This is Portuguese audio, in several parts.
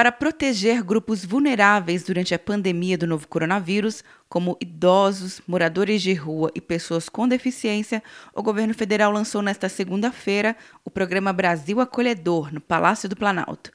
Para proteger grupos vulneráveis durante a pandemia do novo coronavírus, como idosos, moradores de rua e pessoas com deficiência, o governo federal lançou nesta segunda-feira o programa Brasil Acolhedor, no Palácio do Planalto.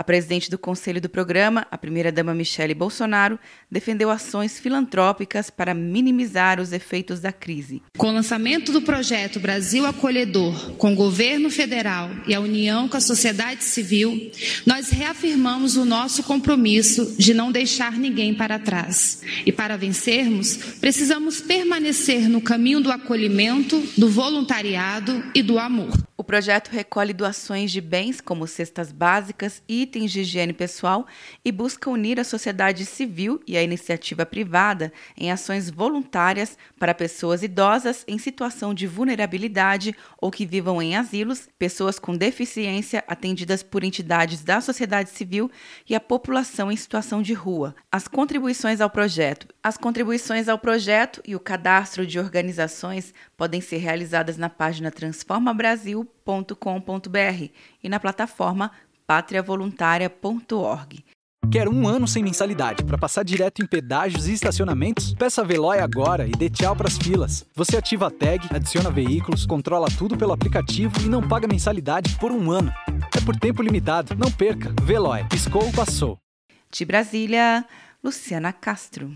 A presidente do conselho do programa, a primeira-dama Michele Bolsonaro, defendeu ações filantrópicas para minimizar os efeitos da crise. Com o lançamento do projeto Brasil Acolhedor, com o governo federal e a união com a sociedade civil, nós reafirmamos o nosso compromisso de não deixar ninguém para trás. E para vencermos, precisamos permanecer no caminho do acolhimento, do voluntariado e do amor. O projeto recolhe doações de bens como cestas básicas itens de higiene pessoal e busca unir a sociedade civil e a iniciativa privada em ações voluntárias para pessoas idosas em situação de vulnerabilidade ou que vivam em asilos, pessoas com deficiência atendidas por entidades da sociedade civil e a população em situação de rua. As contribuições ao projeto. As contribuições ao projeto e o cadastro de organizações podem ser realizadas na página Transforma Brasil patriavoluntaria.com.br e na plataforma patriavoluntaria.org. Quer um ano sem mensalidade para passar direto em pedágios e estacionamentos? Peça a Veloy agora e dê tchau para as filas. Você ativa a tag, adiciona veículos, controla tudo pelo aplicativo e não paga mensalidade por um ano. É por tempo limitado. Não perca. Veloy. Piscou, passou. De Brasília, Luciana Castro.